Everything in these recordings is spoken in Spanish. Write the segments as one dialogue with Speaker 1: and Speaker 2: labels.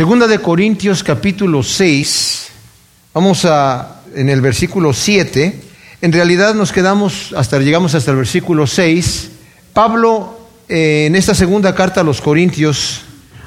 Speaker 1: Segunda de Corintios capítulo 6, vamos a en el versículo 7, en realidad nos quedamos hasta llegamos hasta el versículo 6. Pablo eh, en esta segunda carta a los Corintios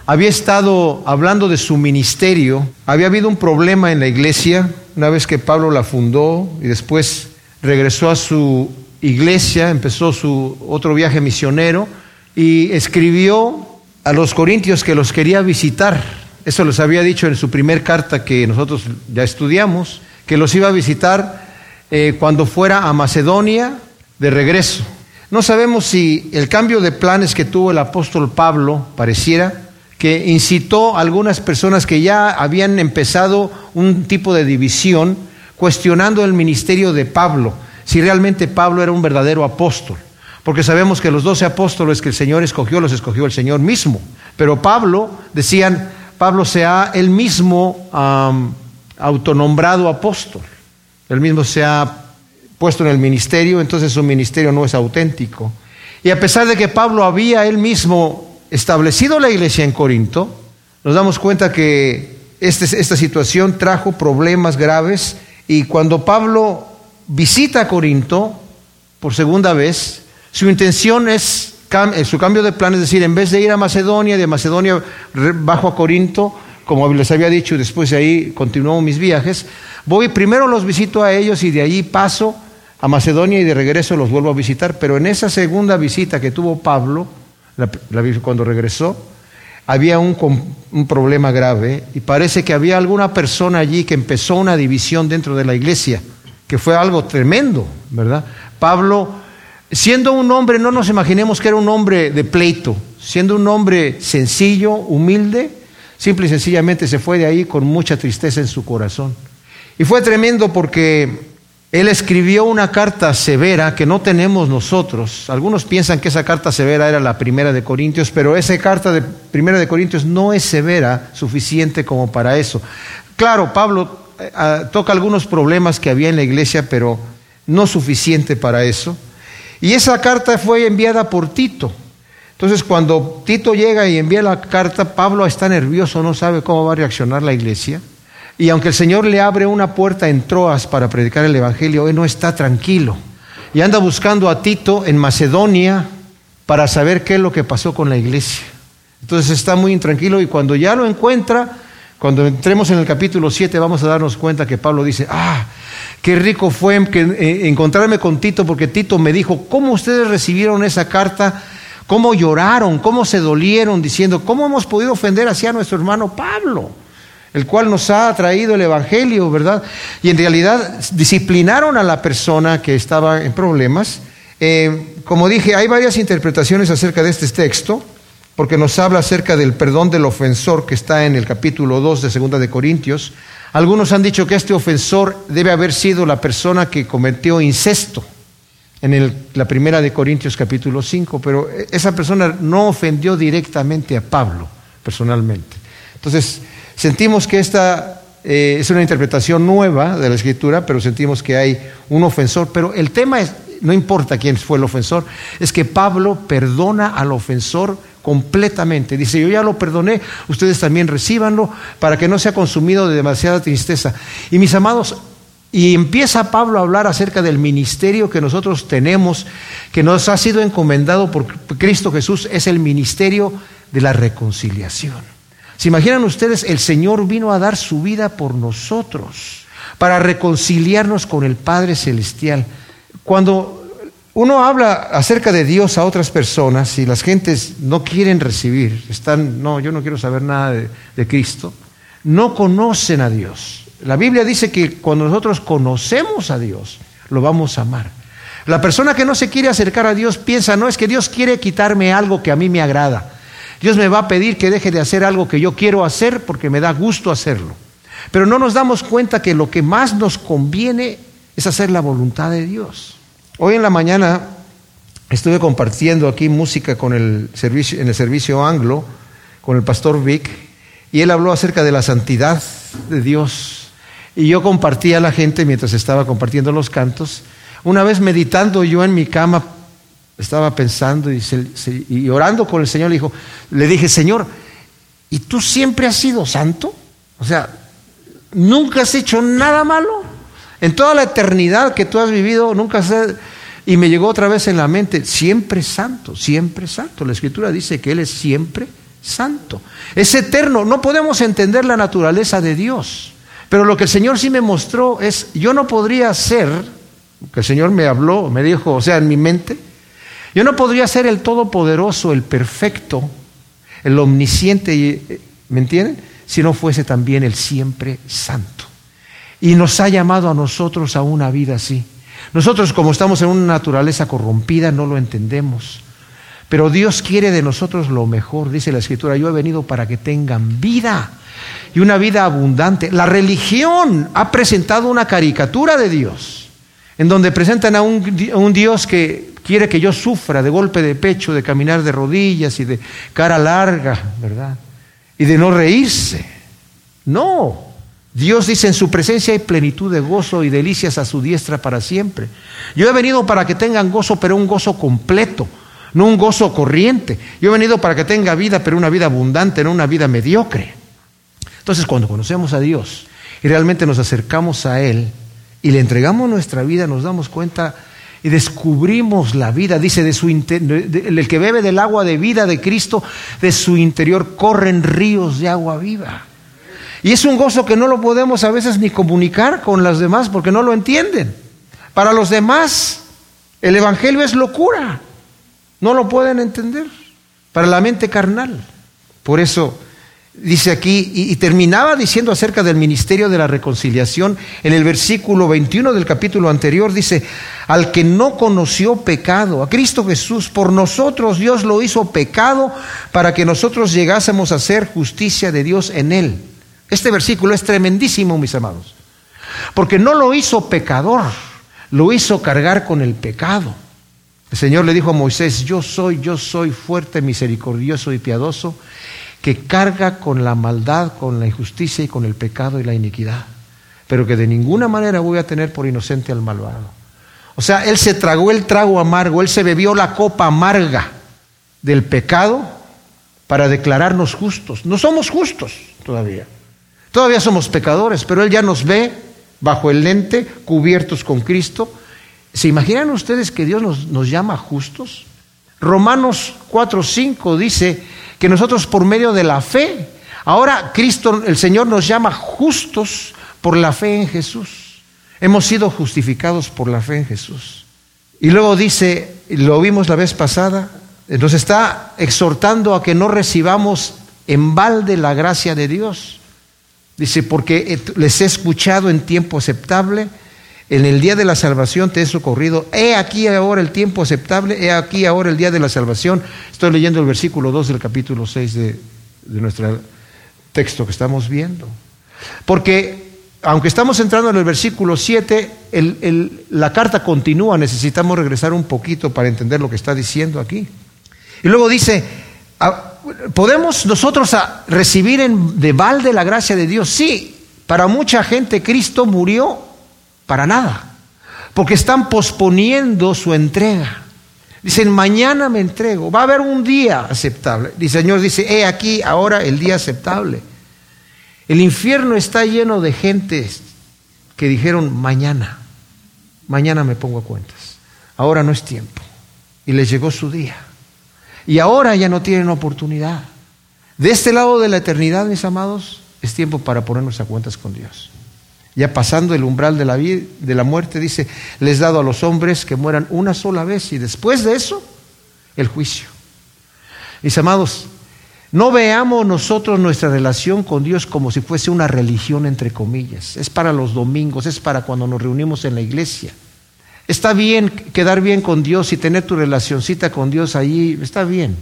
Speaker 1: había estado hablando de su ministerio, había habido un problema en la iglesia, una vez que Pablo la fundó y después regresó a su iglesia, empezó su otro viaje misionero y escribió a los corintios que los quería visitar. Eso les había dicho en su primer carta que nosotros ya estudiamos, que los iba a visitar eh, cuando fuera a Macedonia de regreso. No sabemos si el cambio de planes que tuvo el apóstol Pablo pareciera que incitó a algunas personas que ya habían empezado un tipo de división cuestionando el ministerio de Pablo, si realmente Pablo era un verdadero apóstol. Porque sabemos que los doce apóstoles que el Señor escogió, los escogió el Señor mismo. Pero Pablo, decían, Pablo se ha él mismo autonombrado apóstol. Él mismo se ha puesto en el ministerio, entonces su ministerio no es auténtico. Y a pesar de que Pablo había él mismo establecido la iglesia en Corinto, nos damos cuenta que este, esta situación trajo problemas graves y cuando Pablo visita Corinto por segunda vez, su intención es, eh, su cambio de plan es decir, en vez de ir a Macedonia, de Macedonia bajo a Corinto, como les había dicho, después de ahí continuó mis viajes, voy primero los visito a ellos y de allí paso a Macedonia y de regreso los vuelvo a visitar, pero en esa segunda visita que tuvo Pablo, la, cuando regresó, había un, problema grave y parece que había alguna persona allí que empezó una división dentro de la iglesia, que fue algo tremendo, ¿verdad? Pablo, siendo un hombre, no nos imaginemos que era un hombre de pleito, siendo un hombre sencillo, humilde, simple y sencillamente se fue de ahí con mucha tristeza en su corazón. Y fue tremendo porque él escribió una carta severa que no tenemos nosotros. Algunos piensan que esa carta severa era la primera de Corintios, pero esa carta de primera de Corintios no es severa suficiente como para eso. Claro, Pablo eh, ah, toca algunos problemas que había en la iglesia, pero no suficiente para eso. Y esa carta fue enviada por Tito. Entonces, cuando Tito llega y envía la carta, Pablo está nervioso, no sabe cómo va a reaccionar la iglesia. Y aunque el Señor le abre una puerta en Troas para predicar el Evangelio, él no está tranquilo. Y anda buscando a Tito en Macedonia para saber qué es lo que pasó con la iglesia. Entonces está muy intranquilo y cuando ya lo encuentra, cuando entremos en el capítulo 7 vamos a darnos cuenta que Pablo dice, ah, qué rico fue eh, encontrarme con Tito porque Tito me dijo, ¿cómo ustedes recibieron esa carta? ¿Cómo lloraron? ¿Cómo se dolieron diciendo, ¿cómo hemos podido ofender así a nuestro hermano Pablo? el cual nos ha traído el Evangelio, ¿verdad? Y en realidad disciplinaron a la persona que estaba en problemas. Eh, como dije, hay varias interpretaciones acerca de este texto, porque nos habla acerca del perdón del ofensor que está en el capítulo 2 de Segunda de Corintios. Algunos han dicho que este ofensor debe haber sido la persona que cometió incesto en la primera de Corintios capítulo 5, pero esa persona no ofendió directamente a Pablo personalmente. Entonces, Sentimos que esta eh, es una interpretación nueva de la escritura, pero sentimos que hay un ofensor. Pero el tema es, no importa quién fue el ofensor, es que Pablo perdona al ofensor completamente. Dice, yo ya lo perdoné, ustedes también recibanlo para que no sea consumido de demasiada tristeza. Y mis amados, y empieza Pablo a hablar acerca del ministerio que nosotros tenemos, que nos ha sido encomendado por Cristo Jesús, es el ministerio de la reconciliación. ¿Se imaginan ustedes? El Señor vino a dar su vida por nosotros, para reconciliarnos con el Padre Celestial. Cuando uno habla acerca de Dios a otras personas y las gentes no quieren recibir, están, no, yo no quiero saber nada de, de Cristo, no conocen a Dios. La Biblia dice que cuando nosotros conocemos a Dios, lo vamos a amar. La persona que no se quiere acercar a Dios piensa, no es que Dios quiere quitarme algo que a mí me agrada. Dios me va a pedir que deje de hacer algo que yo quiero hacer porque me da gusto hacerlo. Pero no nos damos cuenta que lo que más nos conviene es hacer la voluntad de Dios. Hoy en la mañana estuve compartiendo aquí música con el servicio, en el servicio anglo con el pastor Vic y él habló acerca de la santidad de Dios. Y yo compartí a la gente mientras estaba compartiendo los cantos. Una vez meditando yo en mi cama estaba pensando y, orando con el Señor, le, dijo, le dije, Señor, ¿y tú siempre has sido santo? O sea, ¿nunca has hecho nada malo? En toda la eternidad que tú has vivido, nunca has... Y me llegó otra vez en la mente, siempre santo, siempre santo. La escritura dice que Él es siempre santo. Es eterno. No podemos entender la naturaleza de Dios. Pero lo que el Señor sí me mostró es, yo no podría ser, que el Señor me habló, me dijo, o sea, en mi mente, yo no podría ser el todopoderoso, el perfecto, el omnisciente, ¿me entienden? Si no fuese también el siempre santo. Y nos ha llamado a nosotros a una vida así. Nosotros como estamos en una naturaleza corrompida no lo entendemos. Pero Dios quiere de nosotros lo mejor, dice la Escritura. Yo he venido para que tengan vida y una vida abundante. La religión ha presentado una caricatura de Dios, en donde presentan a un, a un Dios que quiere que yo sufra de golpe de pecho, de caminar de rodillas y de cara larga, ¿verdad? Y de no reírse. No, Dios dice, en su presencia hay plenitud de gozo y delicias a su diestra para siempre. Yo he venido para que tengan gozo, pero un gozo completo, no un gozo corriente. Yo he venido para que tenga vida, pero una vida abundante, no una vida mediocre. Entonces, cuando conocemos a Dios y realmente nos acercamos a Él y le entregamos nuestra vida, nos damos cuenta y descubrimos la vida, dice, de su el que bebe del agua de vida de Cristo, de su interior corren ríos de agua viva. Y es un gozo que no lo podemos a veces ni comunicar con las demás porque no lo entienden. Para los demás, el Evangelio es locura. No lo pueden entender. Para la mente carnal. Por eso dice aquí, y, terminaba diciendo acerca del ministerio de la reconciliación, en el versículo 21 del capítulo anterior, dice, al que no conoció pecado, a Cristo Jesús, por nosotros Dios lo hizo pecado para que nosotros llegásemos a ser justicia de Dios en él. Este versículo es tremendísimo, mis amados, porque no lo hizo pecador, lo hizo cargar con el pecado. El Señor le dijo a Moisés, yo soy, yo soy fuerte, misericordioso y piadoso, que carga con la maldad, con la injusticia y con el pecado y la iniquidad, pero que de ninguna manera voy a tener por inocente al malvado. O sea, Él se tragó el trago amargo, Él se bebió la copa amarga del pecado para declararnos justos. No somos justos todavía. Todavía somos pecadores, pero Él ya nos ve bajo el lente, cubiertos con Cristo. ¿Se imaginan ustedes que Dios nos, llama justos? Romanos 4:5 dice que nosotros por medio de la fe, ahora Cristo, el Señor nos llama justos por la fe en Jesús. Hemos sido justificados por la fe en Jesús. Y luego dice, lo vimos la vez pasada, nos está exhortando a que no recibamos en balde la gracia de Dios. Dice, porque les he escuchado en tiempo aceptable, en el día de la salvación te he socorrido, he aquí ahora el tiempo aceptable, he aquí ahora el día de la salvación. Estoy leyendo el versículo 2 del capítulo 6 de, nuestro texto que estamos viendo. Porque aunque estamos entrando en el versículo 7, la carta continúa, necesitamos regresar un poquito para entender lo que está diciendo aquí. Y luego dice, ¿Podemos nosotros recibir en, de balde la gracia de Dios? Sí, para mucha gente Cristo murió para nada, porque están posponiendo su entrega. Dicen, mañana me entrego, va a haber un día aceptable. El Señor dice, he aquí ahora el día aceptable. El infierno está lleno de gentes que dijeron, mañana, mañana me pongo a cuentas, ahora no es tiempo. Y les llegó su día. Y ahora ya no tienen oportunidad. De este lado de la eternidad, mis amados, es tiempo para ponernos a cuentas con Dios. Ya pasando el umbral de la, vida, de la muerte, dice, les dado a los hombres que mueran una sola vez y después de eso, el juicio. Mis amados, no veamos nosotros nuestra relación con Dios como si fuese una religión, entre comillas. Es para los domingos, es para cuando nos reunimos en la iglesia. Está bien quedar bien con Dios y tener tu relacioncita con Dios ahí, está bien.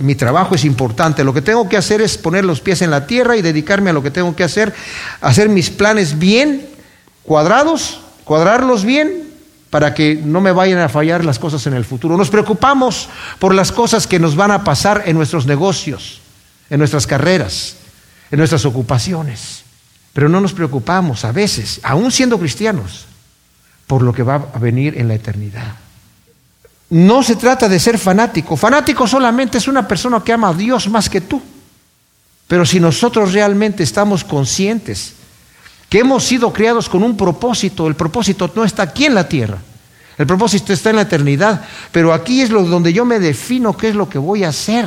Speaker 1: mi trabajo es importante. Lo que tengo que hacer es poner los pies en la tierra y dedicarme a lo que tengo que hacer, hacer mis planes bien, cuadrados, cuadrarlos bien, para que no me vayan a fallar las cosas en el futuro. Nos preocupamos por las cosas que nos van a pasar en nuestros negocios, en nuestras carreras, en nuestras ocupaciones. Pero no nos preocupamos a veces, aún siendo cristianos, por lo que va a venir en la eternidad. No se trata de ser fanático. Fanático solamente es una persona que ama a Dios más que tú. Pero si nosotros realmente estamos conscientes que hemos sido criados con un propósito, el propósito no está aquí en la tierra, el propósito está en la eternidad, pero aquí es donde yo me defino qué es lo que voy a hacer.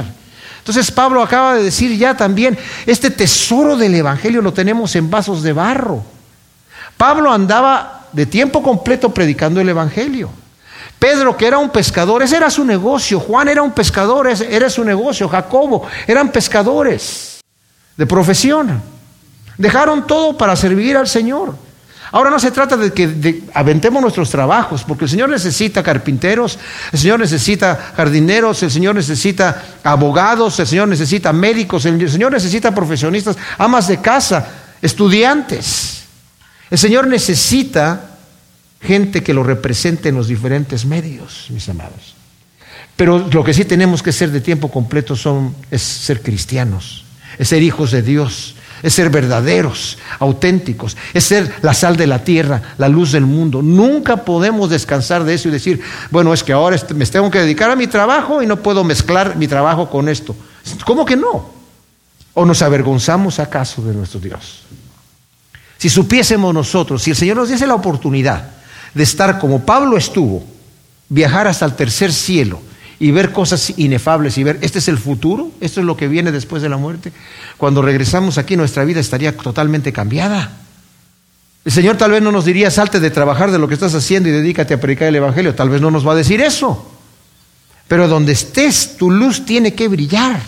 Speaker 1: Entonces Pablo acaba de decir ya también, este tesoro del Evangelio lo tenemos en vasos de barro. Pablo andaba de tiempo completo predicando el Evangelio. Pedro, que era un pescador, ese era su negocio. Juan era un pescador, ese era su negocio. Jacobo, eran pescadores de profesión. Dejaron todo para servir al Señor. Ahora no se trata de que aventemos nuestros trabajos, porque el Señor necesita carpinteros, el Señor necesita jardineros, el Señor necesita abogados, el Señor necesita médicos, el Señor necesita profesionistas, amas de casa, estudiantes. El Señor necesita gente que lo represente en los diferentes medios, mis amados. Pero lo que sí tenemos que ser de tiempo completo son, es ser cristianos, es ser hijos de Dios, es ser verdaderos, auténticos, es ser la sal de la tierra, la luz del mundo. Nunca podemos descansar de eso y decir, bueno, es que ahora me tengo que dedicar a mi trabajo y no puedo mezclar mi trabajo con esto. ¿Cómo que no? ¿O nos avergonzamos acaso de nuestro Dios? Si supiésemos nosotros, si el Señor nos diese la oportunidad de estar como Pablo estuvo, viajar hasta el tercer cielo, y ver cosas inefables y ver, este es el futuro, esto es lo que viene después de la muerte. Cuando regresamos aquí nuestra vida estaría totalmente cambiada. El Señor tal vez no nos diría, salte de trabajar de lo que estás haciendo y dedícate a predicar el Evangelio. Tal vez no nos va a decir eso. Pero donde estés, tu luz tiene que brillar.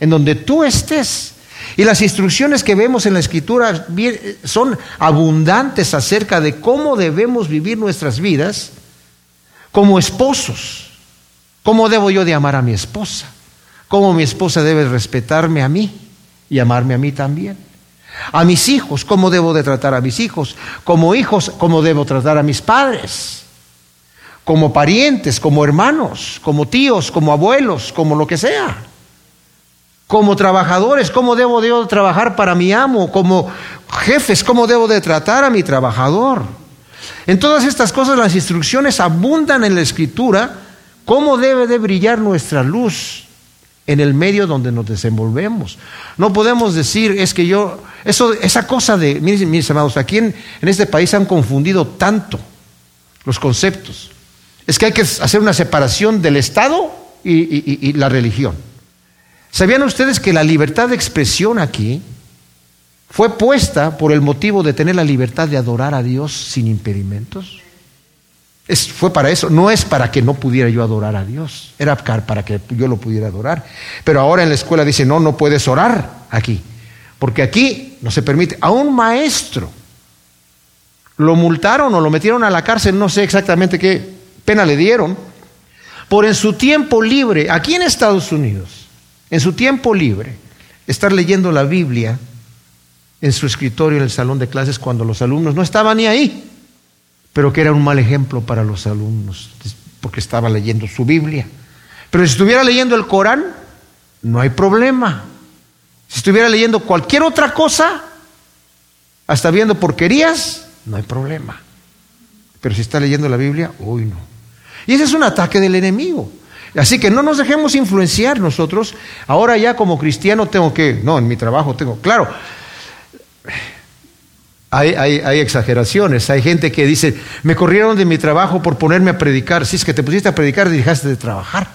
Speaker 1: En donde tú estés. Y las instrucciones que vemos en la Escritura son abundantes acerca de cómo debemos vivir nuestras vidas como esposos ¿Cómo debo yo de amar a mi esposa? ¿Cómo mi esposa debe respetarme a mí y amarme a mí también? A mis hijos, ¿cómo debo de tratar a mis hijos? Como hijos, ¿cómo debo tratar a mis padres? Como parientes, como hermanos, como tíos, como abuelos, como lo que sea. Como trabajadores, ¿cómo debo de trabajar para mi amo? Como jefes, ¿cómo debo de tratar a mi trabajador? En todas estas cosas las instrucciones abundan en la escritura ¿Cómo debe de brillar nuestra luz en el medio donde nos desenvolvemos? No podemos decir, es que yo, eso, esa cosa de, miren, mis amados, aquí en, este país han confundido tanto los conceptos. Es que hay que hacer una separación del Estado y la religión. ¿Sabían ustedes que la libertad de expresión aquí fue puesta por el motivo de tener la libertad de adorar a Dios sin impedimentos? fue para eso, no es para que no pudiera yo adorar a Dios, era para que yo lo pudiera adorar. Pero ahora en la escuela dice, no, no puedes orar aquí, porque aquí no se permite. A un maestro lo multaron o lo metieron a la cárcel, no sé exactamente qué pena le dieron, por en su tiempo libre, aquí en Estados Unidos, en su tiempo libre, estar leyendo la Biblia en su escritorio en el salón de clases cuando los alumnos no estaban ni ahí pero que era un mal ejemplo para los alumnos, porque estaba leyendo su Biblia. Pero si estuviera leyendo el Corán, no hay problema. Si estuviera leyendo cualquier otra cosa, hasta viendo porquerías, no hay problema. Pero si está leyendo la Biblia, uy no. Y ese es un ataque del enemigo. Así que no nos dejemos influenciar nosotros. Ahora ya como cristiano tengo que, no, en mi trabajo tengo, claro, hay, exageraciones, hay gente que dice, me corrieron de mi trabajo por ponerme a predicar. Si es que te pusiste a predicar, dejaste de trabajar.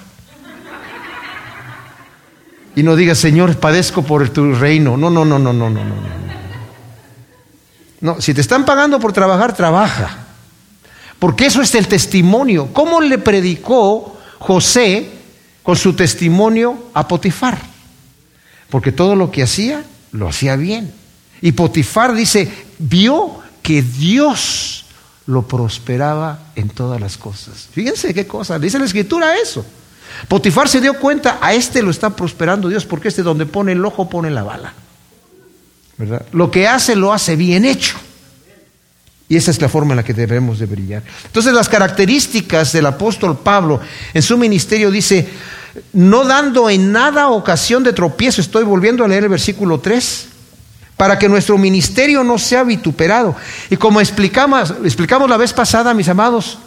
Speaker 1: Y no digas, Señor, padezco por tu reino. No, no, no, no, no, no, no. No, si te están pagando por trabajar, trabaja. Porque eso es el testimonio. ¿Cómo le predicó José con su testimonio a Potifar? Porque todo lo que hacía, lo hacía bien. Y Potifar dice, vio que Dios lo prosperaba en todas las cosas. Fíjense qué cosa, dice la escritura eso. Potifar se dio cuenta, a este lo está prosperando Dios, porque este donde pone el ojo pone la bala. Lo que hace lo hace bien hecho. Y esa es la forma en la que debemos de brillar. Entonces las características del apóstol Pablo en su ministerio dice, no dando en nada ocasión de tropiezo, estoy volviendo a leer el versículo 3, para que nuestro ministerio no sea vituperado. Y como explicamos, explicamos la vez pasada, mis amados,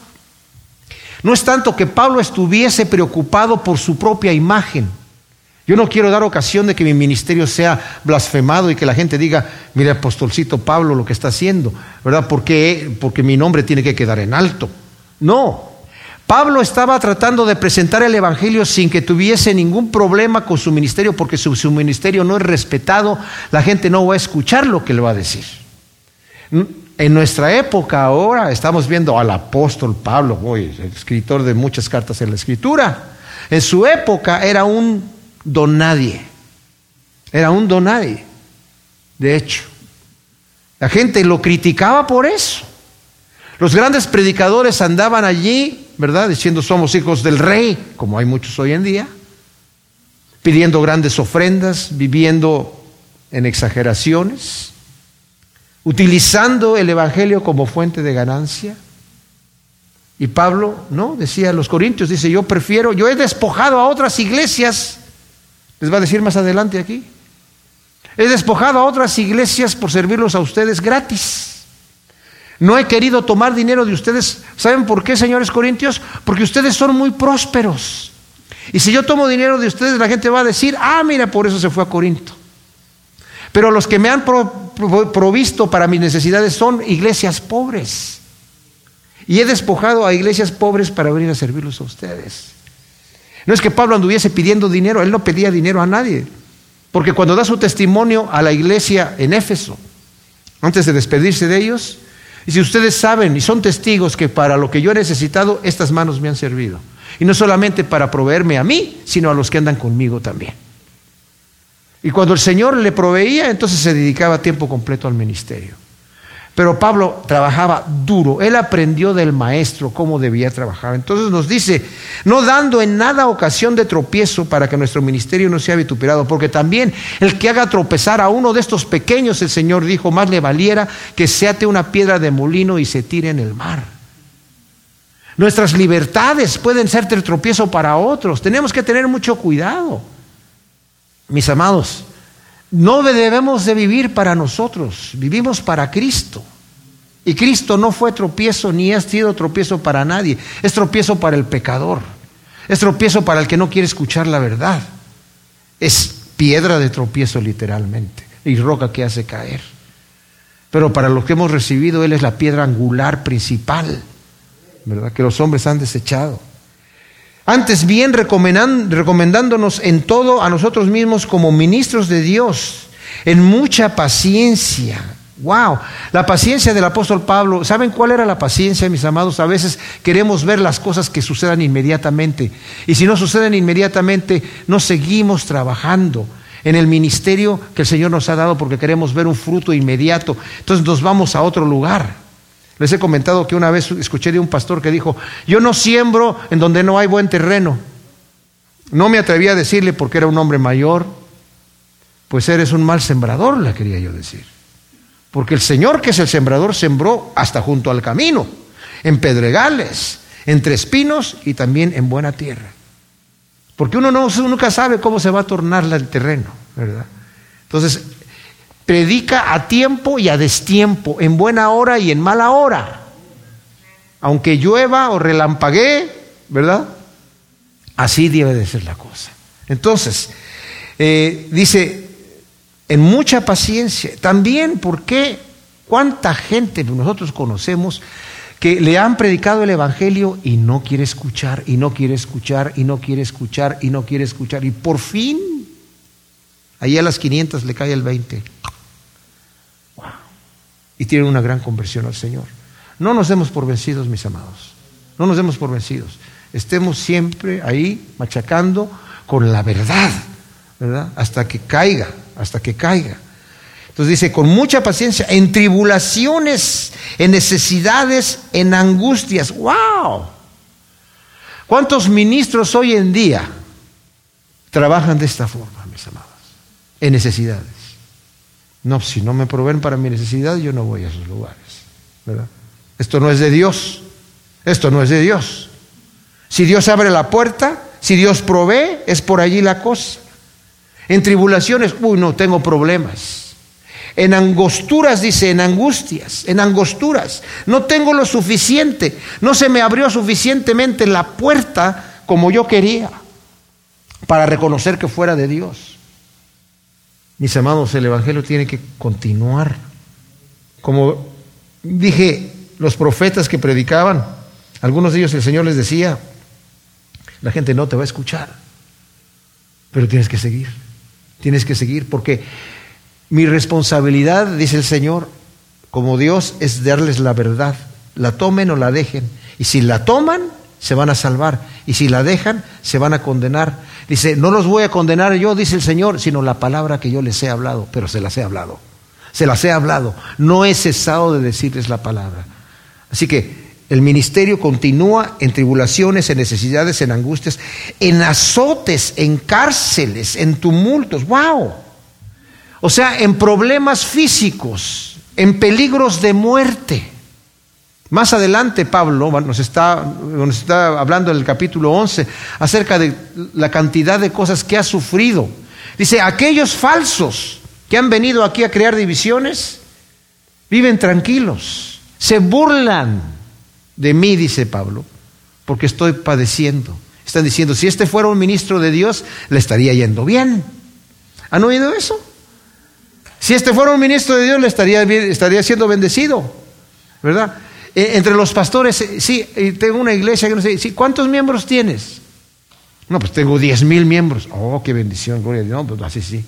Speaker 1: no es tanto que Pablo estuviese preocupado por su propia imagen, Yo no quiero dar ocasión de que mi ministerio sea blasfemado y que la gente diga, mire, apostolcito Pablo lo que está haciendo, ¿verdad? Porque, porque mi nombre tiene que quedar en alto. No. Pablo estaba tratando de presentar el Evangelio sin que tuviese ningún problema con su ministerio, porque su, su ministerio no es respetado, la gente no va a escuchar lo que le va a decir. En nuestra época ahora estamos viendo al apóstol Pablo, el escritor de muchas cartas en la escritura. En su época era un don nadie. Era un don nadie, de hecho. La gente lo criticaba por eso. Los grandes predicadores andaban allí, ¿verdad? Diciendo somos hijos del rey, como hay muchos hoy en día, pidiendo grandes ofrendas, viviendo en exageraciones, utilizando el Evangelio como fuente de ganancia. Y Pablo, ¿no? Decía a los corintios, dice, yo prefiero, yo he despojado a otras iglesias les va a decir más adelante aquí. He despojado a otras iglesias por servirlos a ustedes gratis. No he querido tomar dinero de ustedes. ¿Saben por qué, señores corintios? Porque ustedes son muy prósperos. Y si yo tomo dinero de ustedes, la gente va a decir, ah, mira, por eso se fue a Corinto. Pero los que me han provisto para mis necesidades son iglesias pobres. Y he despojado a iglesias pobres para venir a servirlos a ustedes. No es que Pablo anduviese pidiendo dinero, él no pedía dinero a nadie. Porque cuando da su testimonio a la iglesia en Éfeso, antes de despedirse de ellos, y si ustedes saben y son testigos que para lo que yo he necesitado, estas manos me han servido. Y no solamente para proveerme a mí, sino a los que andan conmigo también. Y cuando el Señor le proveía, entonces se dedicaba tiempo completo al ministerio. Pero Pablo trabajaba duro, él aprendió del maestro cómo debía trabajar. Entonces nos dice, no dando en nada ocasión de tropiezo para que nuestro ministerio no sea vituperado, porque también el que haga tropezar a uno de estos pequeños, el Señor dijo, más le valiera que se ate una piedra de molino y se tire en el mar. Nuestras libertades pueden ser tropiezo para otros, tenemos que tener mucho cuidado. Mis amados, no debemos de vivir para nosotros, vivimos para Cristo. Y Cristo no fue tropiezo ni ha sido tropiezo para nadie, es tropiezo para el pecador, es tropiezo para el que no quiere escuchar la verdad, es piedra de tropiezo literalmente y roca que hace caer. Pero para los que hemos recibido, Él es la piedra angular principal, ¿verdad? Que los hombres han desechado. Antes bien, recomendándonos en todo a nosotros mismos como ministros de Dios, en mucha paciencia. Wow, la paciencia del apóstol Pablo. ¿Saben cuál era la paciencia, mis amados? A veces queremos ver las cosas que sucedan inmediatamente. Y si no suceden inmediatamente, no seguimos trabajando en el ministerio que el Señor nos ha dado porque queremos ver un fruto inmediato. Entonces nos vamos a otro lugar. Les he comentado que una vez escuché de un pastor que dijo, yo no siembro en donde no hay buen terreno. No me atreví a decirle porque era un hombre mayor, pues eres un mal sembrador, le quería yo decir. Porque el Señor que es el sembrador sembró hasta junto al camino, en pedregales, entre espinos y también en buena tierra. Porque uno no, nunca sabe cómo se va a tornar el terreno, ¿verdad? Entonces, Predica a tiempo y a destiempo, en buena hora y en mala hora. Aunque llueva o relampaguee, ¿verdad? Así debe de ser la cosa. Entonces, eh, dice, en mucha paciencia. También, ¿por qué? ¿Cuánta gente nosotros conocemos que le han predicado el Evangelio y no quiere escuchar, y no quiere escuchar, y no quiere escuchar, y no quiere escuchar? Y por fin, ahí a las 500 le cae el 20 y tienen una gran conversión al Señor. No nos demos por vencidos, mis amados. No nos demos por vencidos. Estemos siempre ahí machacando con la verdad, ¿verdad? Hasta que caiga, hasta que caiga. Entonces dice, con mucha paciencia, en tribulaciones, en necesidades, en angustias. ¡Wow! ¿Cuántos ministros hoy en día trabajan de esta forma, mis amados? En necesidades. No, si no me proveen para mi necesidad, yo no voy a esos lugares. Esto no es de Dios. Esto no es de Dios. Si Dios abre la puerta, si Dios provee, es por allí la cosa. En tribulaciones, uy, no, tengo problemas. En angosturas, dice, en angustias, en angosturas. No tengo lo suficiente. No se me abrió suficientemente la puerta como yo quería. para reconocer que fuera de Dios. Mis amados, el Evangelio tiene que continuar. Como dije, los profetas que predicaban, algunos de ellos el Señor les decía, la gente no te va a escuchar, pero tienes que seguir, tienes que seguir, porque mi responsabilidad, dice el Señor, como Dios, es darles la verdad, la tomen o la dejen, y si la toman, se van a salvar, y si la dejan, se van a condenar. Dice, no los voy a condenar yo, dice el Señor, sino la palabra que yo les he hablado, pero se las he hablado, se las he hablado, no he cesado de decirles la palabra. Así que el ministerio continúa en tribulaciones, en necesidades, en angustias, en azotes, en cárceles, en tumultos. ¡Wow! O sea, en problemas físicos, en peligros de muerte. Más adelante Pablo nos está, hablando en el capítulo 11 acerca de la cantidad de cosas que ha sufrido. Dice, aquellos falsos que han venido aquí a crear divisiones, viven tranquilos, se burlan de mí, dice Pablo, porque estoy padeciendo. Están diciendo, si este fuera un ministro de Dios, le estaría yendo bien. ¿Han oído eso? Si este fuera un ministro de Dios, le estaría, estaría siendo bendecido, ¿verdad? E, entre los pastores, eh, sí, tengo una iglesia que no sé, sí, ¿cuántos miembros tienes? No, pues tengo diez mil miembros. Oh, qué bendición, gloria a Dios. No, pues así sí.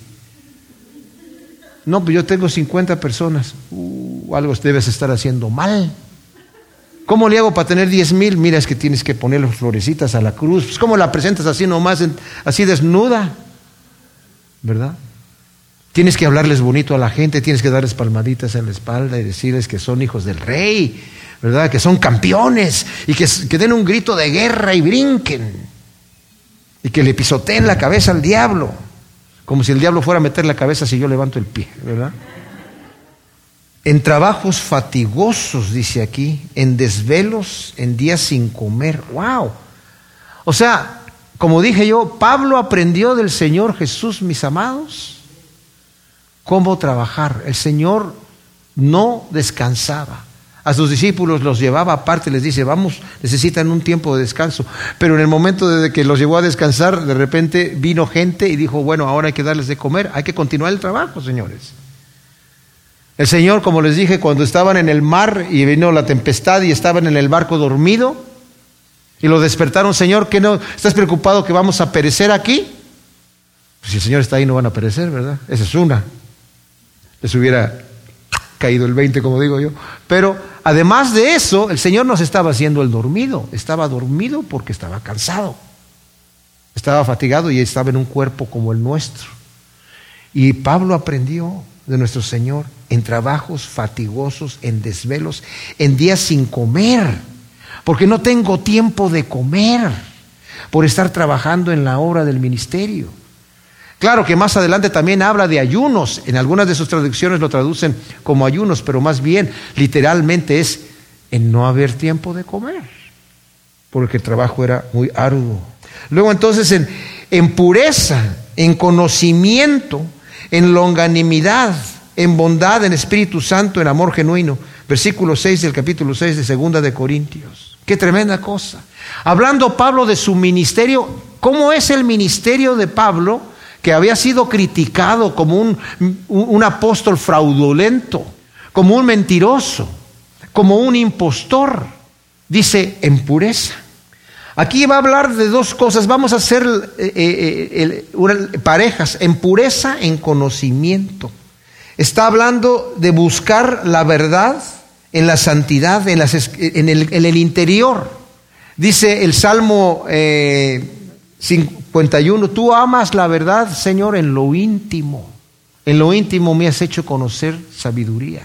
Speaker 1: No, pues yo tengo 50 personas. Uh, algo debes estar haciendo mal. ¿Cómo le hago para tener diez mil? Mira, es que tienes que poner florecitas a la cruz. Pues, ¿Cómo la presentas así nomás, así desnuda? ¿Verdad? Tienes que hablarles bonito a la gente, tienes que darles palmaditas en la espalda y decirles que son hijos del rey ¿verdad? Que son campeones y que, den un grito de guerra y brinquen y que le pisoteen la cabeza al diablo, como si el diablo fuera a meter la cabeza si yo levanto el pie, ¿verdad? En trabajos fatigosos, dice aquí, en desvelos, en días sin comer. ¡Wow! O sea, como dije yo, Pablo aprendió del Señor Jesús, mis amados, cómo trabajar. El Señor no descansaba. A sus discípulos los llevaba aparte, les dice, vamos, necesitan un tiempo de descanso. Pero en el momento de que los llevó a descansar, de repente vino gente y dijo, bueno, ahora hay que darles de comer, hay que continuar el trabajo, señores. El Señor, como les dije, cuando estaban en el mar y vino la tempestad y estaban en el barco dormido, y lo despertaron, Señor, ¿qué no estás preocupado que vamos a perecer aquí? Pues si el Señor está ahí no van a perecer, ¿verdad? Esa es una. Les hubiera caído el 20, como digo yo. Pero además de eso, el Señor nos estaba haciendo el dormido. Estaba dormido porque estaba cansado. Estaba fatigado y estaba en un cuerpo como el nuestro. Y Pablo aprendió de nuestro Señor en trabajos fatigosos, en desvelos, en días sin comer, porque no tengo tiempo de comer por estar trabajando en la obra del ministerio. Claro que más adelante también habla de ayunos. En algunas de sus traducciones lo traducen como ayunos, pero más bien literalmente es en no haber tiempo de comer, porque el trabajo era muy arduo. Luego entonces en, en pureza, en conocimiento, en longanimidad, en bondad, en Espíritu Santo, en amor genuino. Versículo 6 del capítulo 6 de Segunda de Corintios. Qué tremenda cosa. Hablando Pablo de su ministerio, ¿cómo es el ministerio de Pablo? Que había sido criticado como un, un, apóstol fraudulento, como un mentiroso, como un impostor, dice en pureza. Aquí va a hablar de dos cosas. Vamos a hacer eh, eh, eh, parejas en pureza, en conocimiento. Está hablando de buscar la verdad en la santidad, en, las, en, el, en el, interior. Dice el Salmo 51. Tú amas la verdad, Señor, en lo íntimo. En lo íntimo me has hecho conocer sabiduría.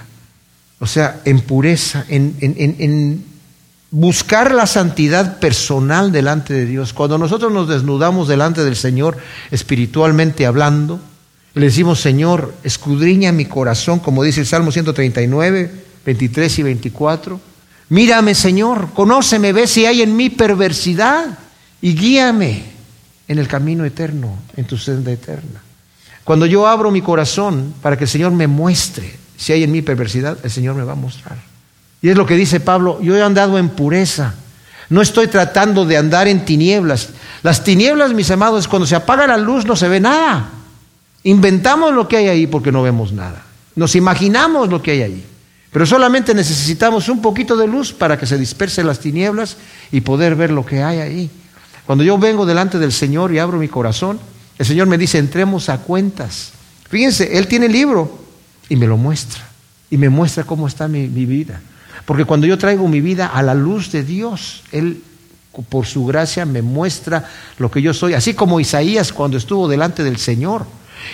Speaker 1: O sea, en pureza, en, en, buscar la santidad personal delante de Dios. Cuando nosotros nos desnudamos delante del Señor, espiritualmente hablando, le decimos, Señor, escudriña mi corazón, como dice el Salmo 139, 23 y 24. Mírame, Señor, conóceme, ve si hay en mí perversidad y guíame en el camino eterno, en tu senda eterna. Cuando yo abro mi corazón para que el Señor me muestre si hay en mí perversidad, el Señor me va a mostrar. Y es lo que dice Pablo, yo he andado en pureza. No estoy tratando de andar en tinieblas. Las tinieblas, mis amados, cuando se apaga la luz no se ve nada. Inventamos lo que hay ahí porque no vemos nada. Nos imaginamos lo que hay ahí. Pero solamente necesitamos un poquito de luz para que se dispersen las tinieblas y poder ver lo que hay ahí. Cuando yo vengo delante del Señor y abro mi corazón, el Señor me dice, entremos a cuentas. Fíjense, Él tiene el libro y me lo muestra. Y me muestra cómo está mi, vida. Porque cuando yo traigo mi vida a la luz de Dios, Él por su gracia me muestra lo que yo soy. Así como Isaías cuando estuvo delante del Señor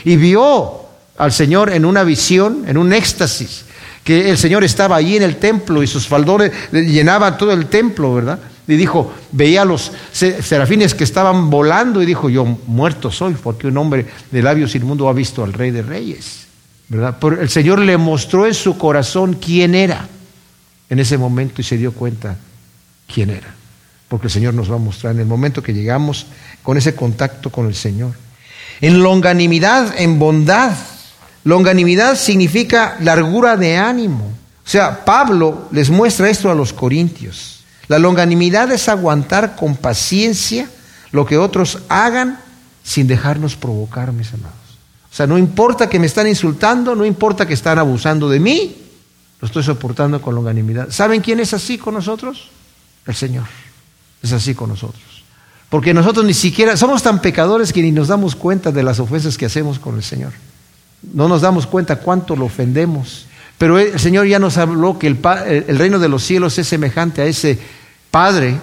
Speaker 1: y vio al Señor en una visión, en un éxtasis, que el Señor estaba allí en el templo y sus faldones llenaban todo el templo, ¿verdad? Y dijo, veía a los serafines que estaban volando y dijo, yo muerto soy porque un hombre de labios inmundo ha visto al Rey de Reyes, ¿verdad? Pero el Señor le mostró en su corazón quién era en ese momento y se dio cuenta quién era. Porque el Señor nos va a mostrar en el momento que llegamos con ese contacto con el Señor. En longanimidad, en bondad. Longanimidad significa largura de ánimo. O sea, Pablo les muestra esto a los corintios. La longanimidad es aguantar con paciencia lo que otros hagan sin dejarnos provocar, mis amados. O sea, no importa que me están insultando, no importa que están abusando de mí, lo estoy soportando con longanimidad. ¿Saben quién es así con nosotros? El Señor. Es así con nosotros. Porque nosotros ni siquiera somos tan pecadores que ni nos damos cuenta de las ofensas que hacemos con el Señor. No nos damos cuenta cuánto lo ofendemos. Pero el Señor ya nos habló que el, el reino de los cielos es semejante a ese padre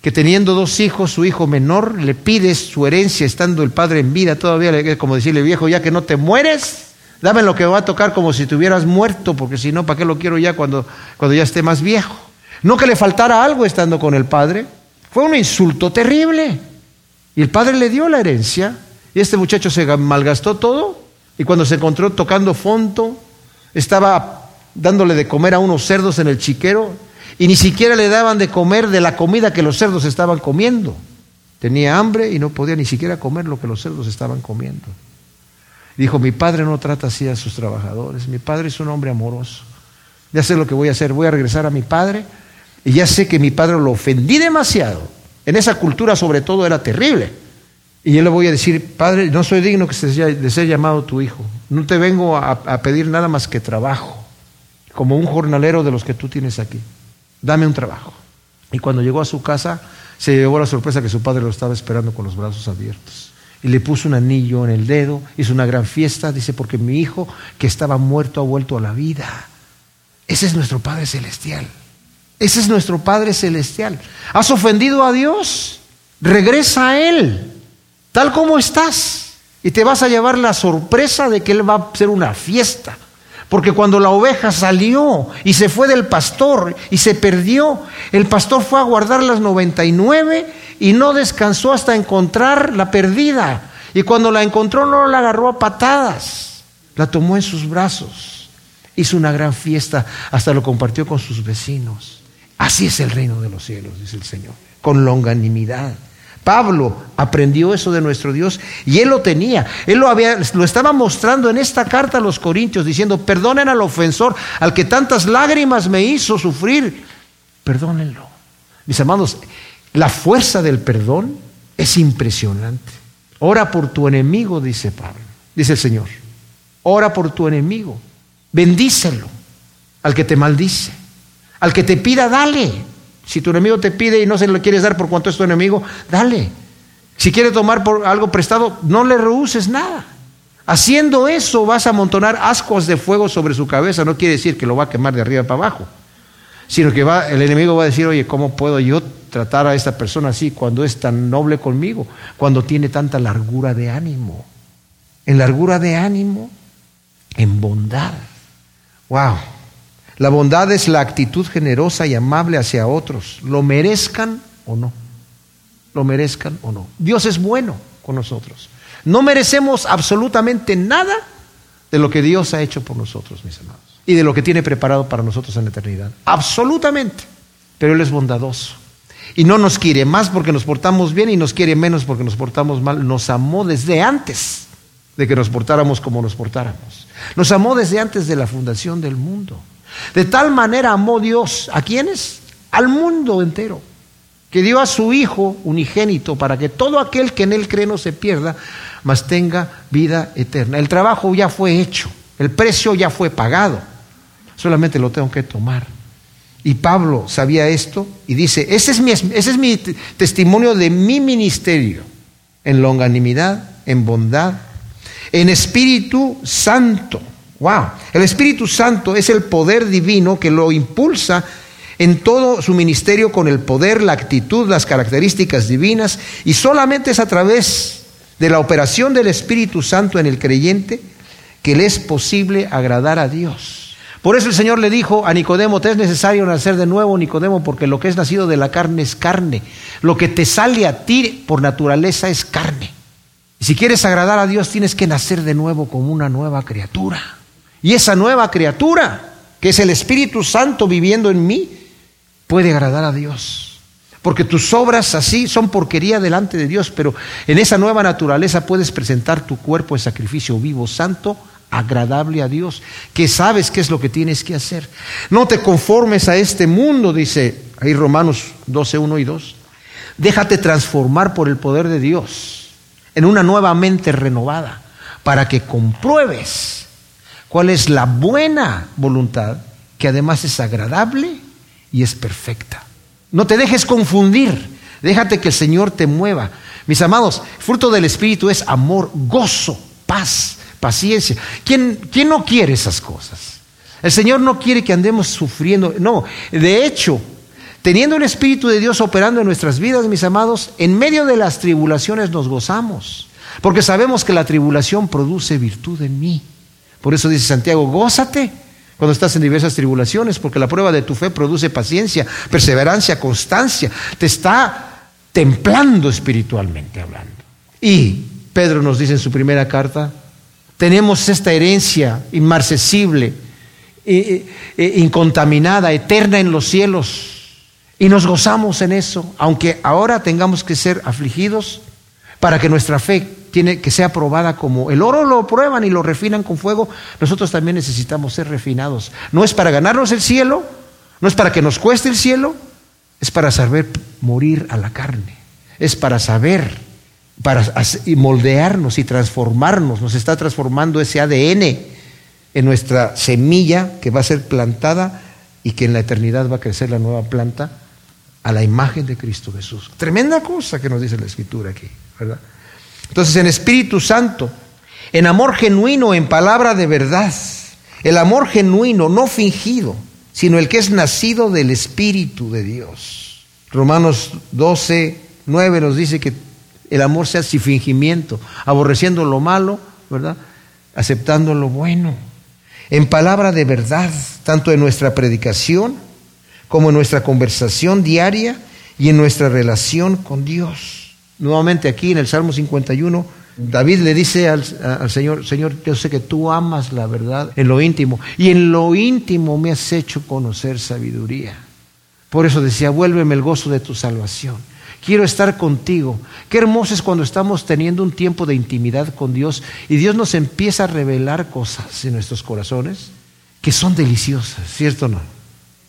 Speaker 1: que teniendo dos hijos, su hijo menor le pide su herencia estando el padre en vida. Todavía, como decirle, viejo, ya que no te mueres, Dame lo que va a tocar como si te hubieras muerto, porque si no, ¿para qué lo quiero ya cuando, cuando ya esté más viejo? No que le faltara algo estando con el padre. Fue un insulto terrible. Y el padre le dio la herencia. Y este muchacho se malgastó todo. Y cuando se encontró tocando fondo, estaba dándole de comer a unos cerdos en el chiquero. Y ni siquiera le daban de comer de la comida que los cerdos estaban comiendo. Tenía hambre y no podía ni siquiera comer lo que los cerdos estaban comiendo. Dijo, mi padre no trata así a sus trabajadores, mi padre es un hombre amoroso. Ya sé lo que voy a hacer, voy a regresar a mi padre y ya sé que mi padre lo ofendí demasiado. En esa cultura sobre todo era terrible. Y yo le voy a decir, padre, no soy digno de ser llamado tu hijo. No te vengo a, a pedir nada más que trabajo, como un jornalero de los que tú tienes aquí. Dame un trabajo. Y cuando llegó a su casa, se llevó la sorpresa que su padre lo estaba esperando con los brazos abiertos y le puso un anillo en el dedo, hizo una gran fiesta, dice, porque mi hijo que estaba muerto ha vuelto a la vida. Ese es nuestro Padre Celestial. Ese es nuestro Padre Celestial. ¿Has ofendido a Dios? Regresa a Él, tal como estás. Y te vas a llevar la sorpresa de que Él va a hacer una fiesta. Porque cuando la oveja salió y se fue del pastor y se perdió, el pastor fue a guardar las 99 y no descansó hasta encontrar la perdida. Y cuando la encontró no la agarró a patadas, la tomó en sus brazos, hizo una gran fiesta, hasta lo compartió con sus vecinos. Así es el reino de los cielos, dice el Señor, con longanimidad. Pablo aprendió eso de nuestro Dios y él lo tenía. Él lo, había, lo estaba mostrando en esta carta a los Corintios diciendo, perdonen al ofensor, al que tantas lágrimas me hizo sufrir. Perdónenlo. Mis amados, la fuerza del perdón es impresionante. Ora por tu enemigo, dice Pablo, dice el Señor. Ora por tu enemigo. Bendícelo al que te maldice. Al que te pida, dale. Si tu enemigo te pide y no se lo quieres dar por cuanto es tu enemigo, dale. Si quiere tomar por algo prestado, no le rehuses nada. Haciendo eso vas a amontonar ascuas de fuego sobre su cabeza. No quiere decir que lo va a quemar de arriba para abajo, sino que va, el enemigo va a decir, oye, ¿cómo puedo yo tratar a esta persona así cuando es tan noble conmigo, cuando tiene tanta largura de ánimo. En largura de ánimo, en bondad. Wow. La bondad es la actitud generosa y amable hacia otros, lo merezcan o no. Lo merezcan o no. Dios es bueno con nosotros. No merecemos absolutamente nada de lo que Dios ha hecho por nosotros, mis amados, y de lo que tiene preparado para nosotros en la eternidad. Absolutamente. Pero Él es bondadoso. Y no nos quiere más porque nos portamos bien y nos quiere menos porque nos portamos mal. Nos amó desde antes de que nos portáramos como nos portáramos. Nos amó desde antes de la fundación del mundo. De tal manera amó Dios a quienes? Al mundo entero. que dio a su Hijo unigénito para que todo aquel que en Él cree no se pierda, mas tenga vida eterna. El trabajo ya fue hecho, el precio ya fue pagado, solamente lo tengo que tomar. Y Pablo sabía esto y dice, ese es mi, ese es mi testimonio de mi ministerio, en longanimidad, en bondad, en Espíritu Santo. Wow, el Espíritu Santo es el poder divino que lo impulsa en todo su ministerio con el poder, la actitud, las características divinas, y solamente es a través de la operación del Espíritu Santo en el creyente que le es posible agradar a Dios. Por eso el Señor le dijo a Nicodemo, te es necesario nacer de nuevo, Nicodemo, porque lo que es nacido de la carne es carne. Lo que te sale a ti por naturaleza es carne. Y si quieres agradar a Dios, tienes que nacer de nuevo como una nueva criatura. Y esa nueva criatura, que es el Espíritu Santo viviendo en mí, puede agradar a Dios. Porque tus obras así son porquería delante de Dios, pero en esa nueva naturaleza puedes presentar tu cuerpo en sacrificio vivo, santo, agradable a Dios, que sabes qué es lo que tienes que hacer. No te conformes a este mundo, dice ahí Romanos 12, 1 y 2. Déjate transformar por el poder de Dios en una nueva mente renovada para que compruebes cuál es la buena voluntad que además es agradable y es perfecta. No te dejes confundir, déjate que el Señor te mueva. Mis amados, fruto del Espíritu es amor, gozo, paz, paciencia. ¿Quién, ¿Quién no quiere esas cosas? El Señor no quiere que andemos sufriendo. No, de hecho, teniendo el Espíritu de Dios operando en nuestras vidas, mis amados, en medio de las tribulaciones nos gozamos. Porque sabemos que la tribulación produce virtud en mí. Por eso dice Santiago, gózate cuando estás en diversas tribulaciones, porque la prueba de tu fe produce paciencia, perseverancia, constancia. Te está templando espiritualmente hablando. Y Pedro nos dice en su primera carta, tenemos esta herencia inmarcesible, incontaminada, eterna en los cielos. Y nos gozamos en eso, aunque ahora tengamos que ser afligidos para que nuestra fe tiene que sea probada como el oro lo prueban y lo refinan con fuego, nosotros también necesitamos ser refinados. No es para ganarnos el cielo, no es para que nos cueste el cielo, es para saber morir a la carne, es para saber para moldearnos y transformarnos. Nos está transformando ese ADN en nuestra semilla que va a ser plantada y que en la eternidad va a crecer la nueva planta a la imagen de Cristo Jesús. Tremenda cosa que nos dice la Escritura aquí, ¿verdad? Entonces, en Espíritu Santo, en amor genuino, en palabra de verdad, el amor genuino, no fingido, sino el que es nacido del Espíritu de Dios. Romanos 12, 9 nos dice que el amor sea sin fingimiento, aborreciendo lo malo, ¿verdad? Aceptando lo bueno. En palabra de verdad, tanto en nuestra predicación como en nuestra conversación diaria y en nuestra relación con Dios. Nuevamente aquí en el Salmo 51, David le dice al, Señor, Señor, yo sé que tú amas la verdad en lo íntimo y en lo íntimo me has hecho conocer sabiduría. Por eso decía, vuélveme el gozo de tu salvación quiero estar contigo. Qué hermoso es cuando estamos teniendo un tiempo de intimidad con Dios y Dios nos empieza a revelar cosas en nuestros corazones que son deliciosas, ¿cierto o no?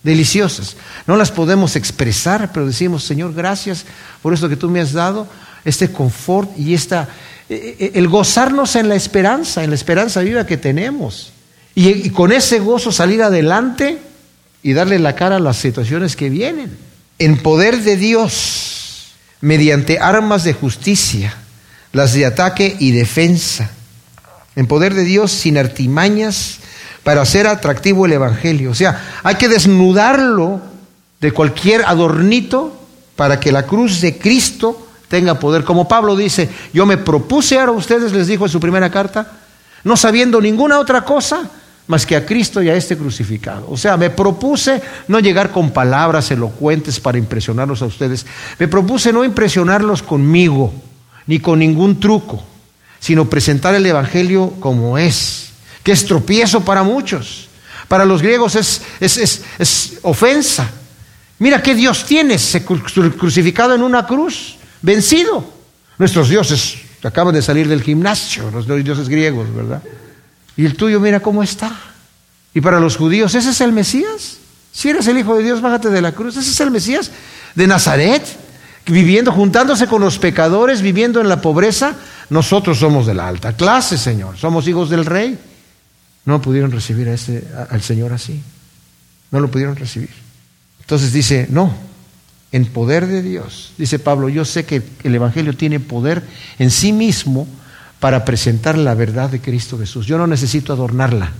Speaker 1: Deliciosas. No las podemos expresar, pero decimos, Señor, gracias por esto que tú me has dado, este confort y esta, eh, eh, el gozarnos en la esperanza, en la esperanza viva que tenemos. Y, y con ese gozo salir adelante y darle la cara a las situaciones que vienen. En poder de Dios mediante armas de justicia, las de ataque y defensa, en poder de Dios sin artimañas para hacer atractivo el Evangelio. O sea, hay que desnudarlo de cualquier adornito para que la cruz de Cristo tenga poder. Como Pablo dice, yo me propuse ahora a ustedes, les dijo en su primera carta, no sabiendo ninguna otra cosa más que a Cristo y a este crucificado. O sea, me propuse no llegar con palabras elocuentes para impresionarlos a ustedes. Me propuse no impresionarlos conmigo, ni con ningún truco, sino presentar el Evangelio como es, que es tropiezo para muchos. Para los griegos es, es, es ofensa. Mira qué Dios tienes, crucificado en una cruz, vencido. Nuestros dioses acaban de salir del gimnasio, los dioses griegos, ¿verdad? Y el tuyo, mira cómo está. Y para los judíos, ¿ese es el Mesías? Si eres el Hijo de Dios, bájate de la cruz. Ese es el Mesías de Nazaret. viviendo, juntándose con los pecadores, viviendo en la pobreza, nosotros somos de la alta clase, Señor, somos hijos del rey. No pudieron recibir a ese, al Señor así, no lo pudieron recibir. Entonces dice, no, en poder de Dios, dice Pablo, yo sé que el Evangelio tiene poder en sí mismo para presentar la verdad de Cristo Jesús. Yo no necesito adornarla.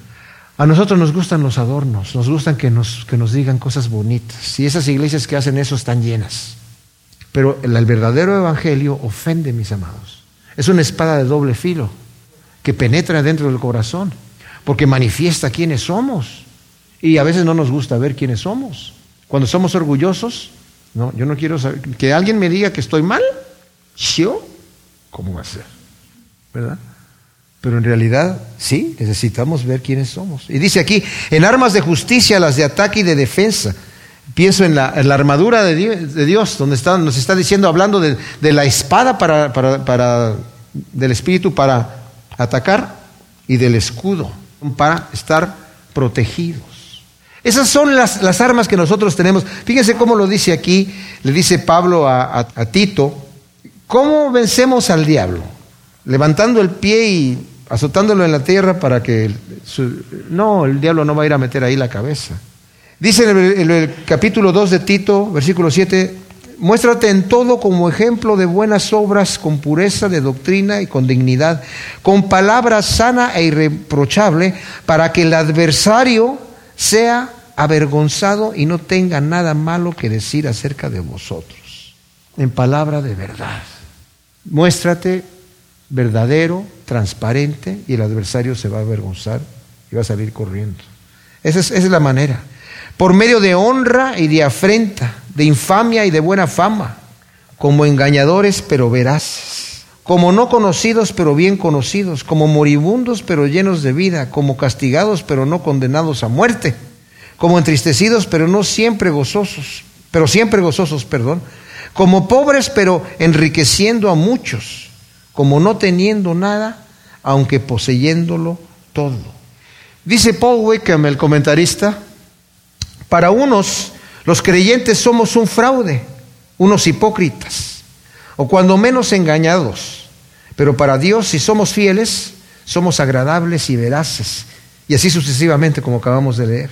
Speaker 1: A nosotros nos gustan los adornos, nos gustan que nos, que nos digan cosas bonitas. Y esas iglesias que hacen eso están llenas. Pero el, verdadero evangelio ofende, mis amados. Es una espada de doble filo que penetra dentro del corazón, porque manifiesta quiénes somos. Y a veces no nos gusta ver quiénes somos. Cuando somos orgullosos, no, yo no quiero saber que alguien me diga que estoy mal. ¿Yo? ¿Cómo va a ser? ¿Verdad? Pero en realidad, sí, necesitamos ver quiénes somos. Y dice aquí, en armas de justicia, las de ataque y de defensa. Pienso en la, armadura de Dios, donde está, nos está diciendo, hablando de, la espada para, para, del Espíritu para atacar y del escudo para estar protegidos. Esas son las, las armas que nosotros tenemos. Fíjense cómo lo dice aquí, le dice Pablo a, a Tito, ¿cómo vencemos al diablo? Levantando el pie y azotándolo en la tierra para que... no, el diablo no va a ir a meter ahí la cabeza. Dice en el, capítulo 2 de Tito, versículo 7, muéstrate en todo como ejemplo de buenas obras, con pureza de doctrina y con dignidad, con palabra sana e irreprochable, para que el adversario sea avergonzado y no tenga nada malo que decir acerca de vosotros. En palabra de verdad. Muéstrate verdadero, transparente, y el adversario se va a avergonzar y va a salir corriendo. Esa es, la manera. Por medio de honra y de afrenta, de infamia y de buena fama, como engañadores pero veraces, como no conocidos pero bien conocidos, como moribundos pero llenos de vida, como castigados pero no condenados a muerte, como entristecidos pero no siempre gozosos, pero siempre gozosos, perdón, como pobres pero enriqueciendo a muchos como no teniendo nada, aunque poseyéndolo todo. Dice Paul Wickham, el comentarista, para unos los creyentes somos un fraude, unos hipócritas, o cuando menos engañados, pero para Dios si somos fieles, somos agradables y veraces, y así sucesivamente como acabamos de leer.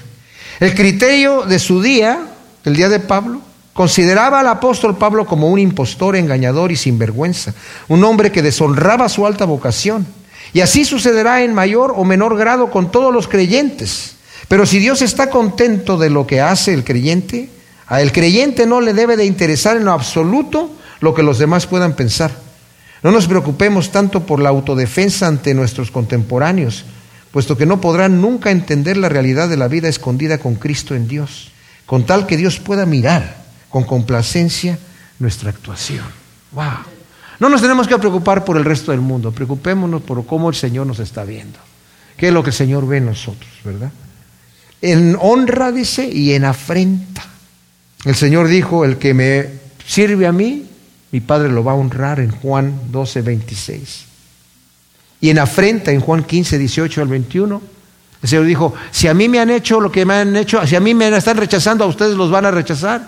Speaker 1: El criterio de su día, el día de Pablo, Consideraba al apóstol Pablo como un impostor, engañador y sinvergüenza, un hombre que deshonraba su alta vocación. Y así sucederá en mayor o menor grado con todos los creyentes. Pero si Dios está contento de lo que hace el creyente, a el creyente no le debe de interesar en lo absoluto lo que los demás puedan pensar. No nos preocupemos tanto por la autodefensa ante nuestros contemporáneos, puesto que no podrán nunca entender la realidad de la vida escondida con Cristo en Dios, con tal que Dios pueda mirar con complacencia nuestra actuación. ¡Wow! No nos tenemos que preocupar por el resto del mundo, preocupémonos por cómo el Señor nos está viendo. ¿Qué es lo que el Señor ve en nosotros, verdad? En honra, dice, y en afrenta. El Señor dijo, el que me sirve a mí, mi Padre lo va a honrar en Juan 12, 26. Y en afrenta, en Juan 15, 18 al 21, el Señor dijo, si a mí me han hecho lo que me han hecho, si a mí me están rechazando, a ustedes los van a rechazar.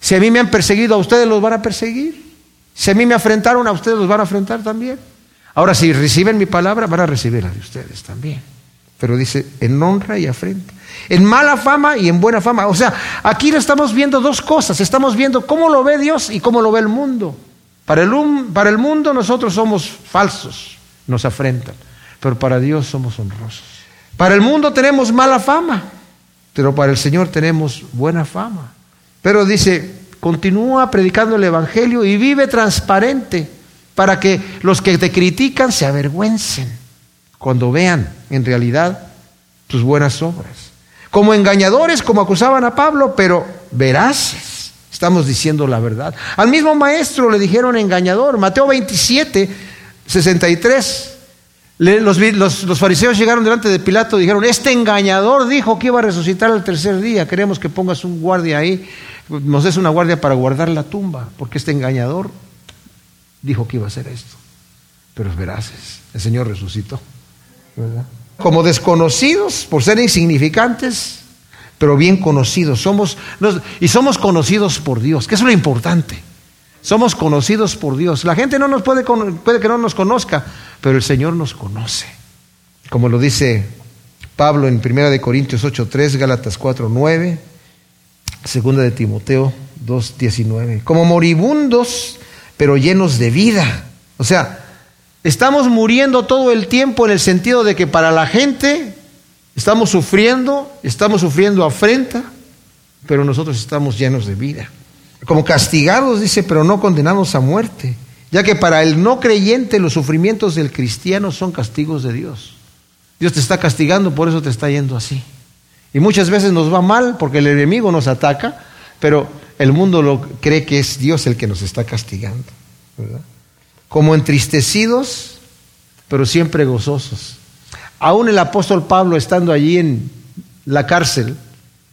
Speaker 1: Si a mí me han perseguido, a ustedes los van a perseguir. Si a mí me afrentaron, a ustedes los van a afrentar también. Ahora, si reciben mi palabra, van a recibir la de ustedes también. Pero dice, en honra y afrenta. En mala fama y en buena fama. O sea, aquí estamos viendo dos cosas. Estamos viendo cómo lo ve Dios y cómo lo ve el mundo. Para el, para el mundo nosotros somos falsos, nos afrentan. Pero para Dios somos honrosos. Para el mundo tenemos mala fama, pero para el Señor tenemos buena fama. Pero dice, continúa predicando el Evangelio y vive transparente para que los que te critican se avergüencen cuando vean en realidad tus buenas obras. Como engañadores, como acusaban a Pablo, pero veraces. Estamos diciendo la verdad. Al mismo maestro le dijeron engañador. Mateo 27, 63. Los, los, fariseos llegaron delante de Pilato y dijeron, este engañador dijo que iba a resucitar al tercer día, queremos que pongas un guardia ahí, nos des una guardia para guardar la tumba, porque este engañador dijo que iba a hacer esto. Pero veraces, el Señor resucitó. Como desconocidos por ser insignificantes, pero bien conocidos. Somos, y somos conocidos por Dios, que es lo importante. Somos conocidos por Dios. La gente no nos puede, que no nos conozca, pero el Señor nos conoce. Como lo dice Pablo en 1 de Corintios 8:3, Gálatas 4:9, segunda de Timoteo 2:19. Como moribundos, pero llenos de vida. O sea, estamos muriendo todo el tiempo en el sentido de que para la gente estamos sufriendo, estamos sufriendo afrenta, pero nosotros estamos llenos de vida. Como castigados, dice, pero no condenados a muerte, ya que para el no creyente los sufrimientos del cristiano son castigos de Dios. Dios te está castigando, por eso te está yendo así. Y muchas veces nos va mal porque el enemigo nos ataca, pero el mundo lo cree que es Dios el que nos está castigando. Como entristecidos, pero siempre gozosos. Aún el apóstol Pablo, estando allí en la cárcel,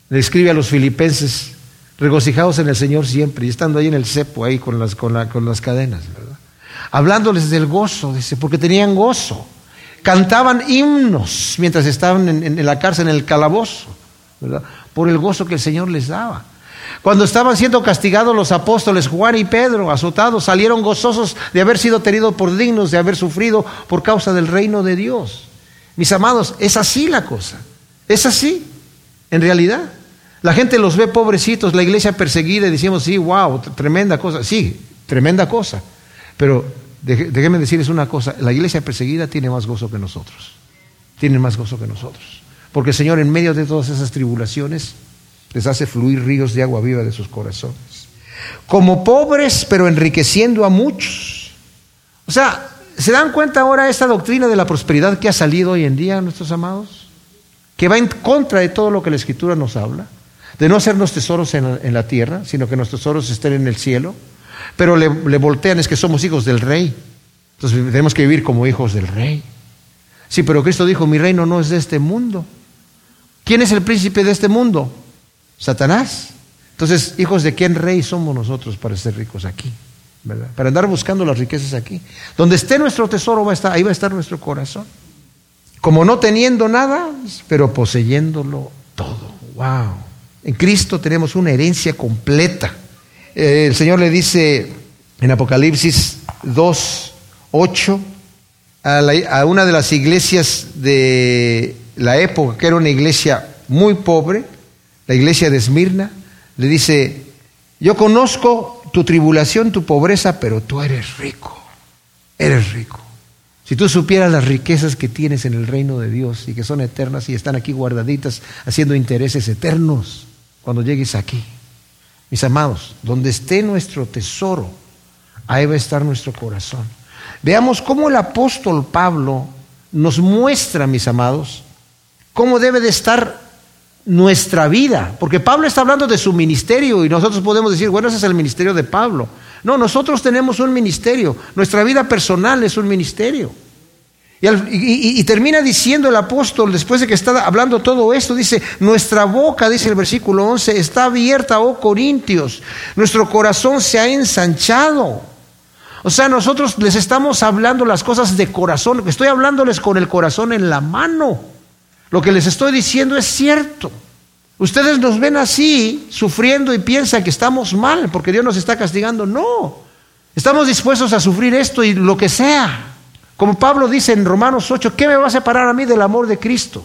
Speaker 1: le escribe a los filipenses, regocijados en el Señor siempre, y estando ahí en el cepo, ahí con las, con, las cadenas, hablándoles del gozo, dice, porque tenían gozo. Cantaban himnos mientras estaban en, la cárcel, en el calabozo, por el gozo que el Señor les daba. Cuando estaban siendo castigados los apóstoles Juan y Pedro, azotados, salieron gozosos de haber sido tenidos por dignos, de haber sufrido por causa del reino de Dios. Mis amados, es así la cosa. Es así, en realidad. La gente los ve pobrecitos, la iglesia perseguida y decimos, sí, wow, tremenda cosa. Sí, tremenda cosa. Pero déjenme decirles una cosa, la iglesia perseguida tiene más gozo que nosotros. Tiene más gozo que nosotros. Porque el Señor en medio de todas esas tribulaciones les hace fluir ríos de agua viva de sus corazones. Como pobres, pero enriqueciendo a muchos. O sea, ¿se dan cuenta ahora esta doctrina de la prosperidad que ha salido hoy en día, nuestros amados? Que va en contra de todo lo que la Escritura nos habla de no hacernos tesoros en la, tierra, sino que nuestros tesoros estén en el cielo, pero le, voltean es que somos hijos del rey, entonces tenemos que vivir como hijos del rey. Sí, pero Cristo dijo, mi reino no es de este mundo. ¿Quién es el príncipe de este mundo? Satanás. Entonces, hijos de quién rey somos nosotros para ser ricos aquí, ¿verdad? Para andar buscando las riquezas aquí. Donde esté nuestro tesoro, va a estar, ahí va a estar nuestro corazón. Como no teniendo nada, pero poseyéndolo todo. ¡Wow! En Cristo tenemos una herencia completa. Eh, el Señor le dice en Apocalipsis 2, 8, a, a una de las iglesias de la época, que era una iglesia muy pobre, la iglesia de Esmirna, le dice, yo conozco tu tribulación, tu pobreza, pero tú eres rico, eres rico. Si tú supieras las riquezas que tienes en el reino de Dios y que son eternas y están aquí guardaditas haciendo intereses eternos, cuando llegues aquí. Mis amados, donde esté nuestro tesoro, ahí va a estar nuestro corazón. Veamos cómo el apóstol Pablo nos muestra, mis amados, cómo debe de estar nuestra vida. Porque Pablo está hablando de su ministerio y nosotros podemos decir, bueno, ese es el ministerio de Pablo. No, nosotros tenemos un ministerio. Nuestra vida personal es un ministerio. Y, termina diciendo el apóstol, después de que está hablando todo esto, dice, nuestra boca, dice el versículo 11, está abierta, oh Corintios, nuestro corazón se ha ensanchado. O sea, nosotros les estamos hablando las cosas de corazón, estoy hablándoles con el corazón en la mano. Lo que les estoy diciendo es cierto. Ustedes nos ven así, sufriendo y piensan que estamos mal porque Dios nos está castigando. No, estamos dispuestos a sufrir esto y lo que sea como Pablo dice en Romanos 8, ¿qué me va a separar a mí del amor de Cristo?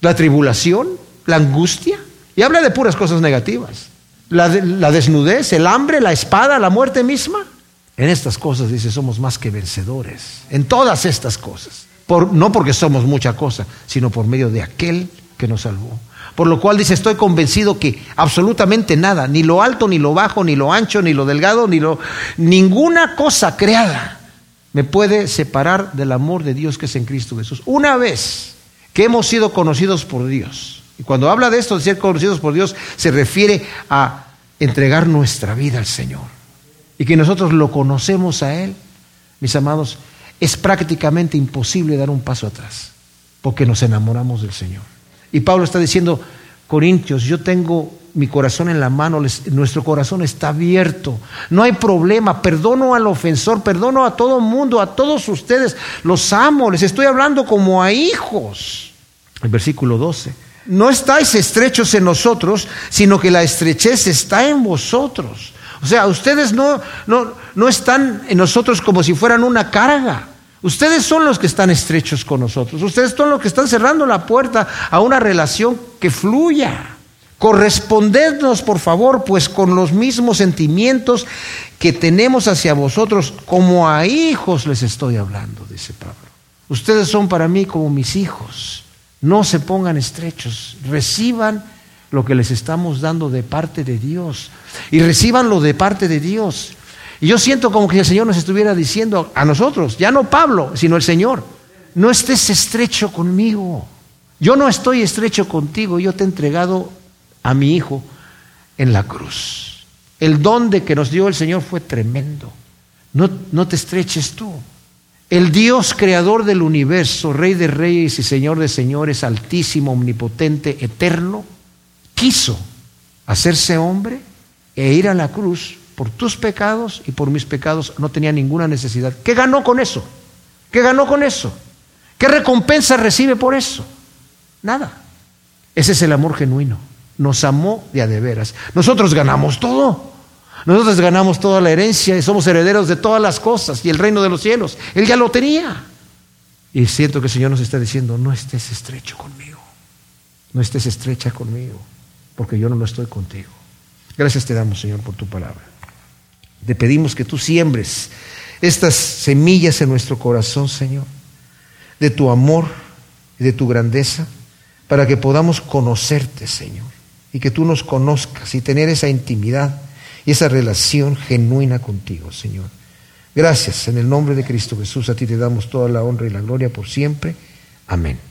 Speaker 1: ¿La tribulación? ¿La angustia? Y habla de puras cosas negativas. La, desnudez, el hambre, la espada, la muerte misma. En estas cosas dice, somos más que vencedores. En todas estas cosas. No porque somos mucha cosa, sino por medio de aquel que nos salvó. Por lo cual dice, estoy convencido que absolutamente nada, ni lo alto, ni lo bajo, ni lo ancho, ni lo delgado, ni lo... Ninguna cosa creada me puede separar del amor de Dios que es en Cristo Jesús. Una vez que hemos sido conocidos por Dios, y cuando habla de esto de ser conocidos por Dios, se refiere a entregar nuestra vida al Señor. Y que nosotros lo conocemos a Él, mis amados, es prácticamente imposible dar un paso atrás, porque nos enamoramos del Señor. Y Pablo está diciendo, Corintios, yo tengo mi corazón en la mano, nuestro corazón está abierto. No hay problema, perdono al ofensor, perdono a todo mundo, a todos ustedes, los amo, les estoy hablando como a hijos. El versículo 12. No estáis estrechos en nosotros, sino que la estrechez está en vosotros. O sea, ustedes no, no, no están en nosotros como si fueran una carga. Ustedes son los que están estrechos con nosotros. Ustedes son los que están cerrando la puerta a una relación que fluya. Correspondednos, por favor, pues con los mismos sentimientos que tenemos hacia vosotros, como a hijos les estoy hablando, dice Pablo. Ustedes son para mí como mis hijos. No se pongan estrechos, reciban lo que les estamos dando de parte de Dios y recibanlo de parte de Dios. Y yo siento como que el Señor nos estuviera diciendo a nosotros, ya no Pablo, sino el Señor, no estés estrecho conmigo. Yo no estoy estrecho contigo, yo te he entregado a mi Hijo en la cruz. El don de que nos dio el Señor fue tremendo. No, no te estreches tú. El Dios creador del universo, Rey de reyes y Señor de señores, altísimo, omnipotente, eterno, quiso hacerse hombre e ir a la cruz por tus pecados y por mis pecados no tenía ninguna necesidad. ¿Qué ganó con eso? ¿Qué ganó con eso? ¿Qué recompensa recibe por eso? Nada. Ese es el amor genuino. Nos amó de a de veras. Nosotros ganamos todo. Nosotros ganamos toda la herencia y somos herederos de todas las cosas y el reino de los cielos. Él ya lo tenía. Y siento que el Señor nos está diciendo, no estés estrecho conmigo. No estés estrecha conmigo, porque yo no lo estoy contigo. Gracias te damos, Señor, por tu palabra. Te pedimos que tú siembres estas semillas en nuestro corazón, Señor, de tu amor y de tu grandeza, para que podamos conocerte, Señor, y que tú nos conozcas y tener esa intimidad y esa relación genuina contigo, Señor. Gracias, en el nombre de Cristo Jesús, a ti te damos toda la honra y la gloria por siempre. Amén.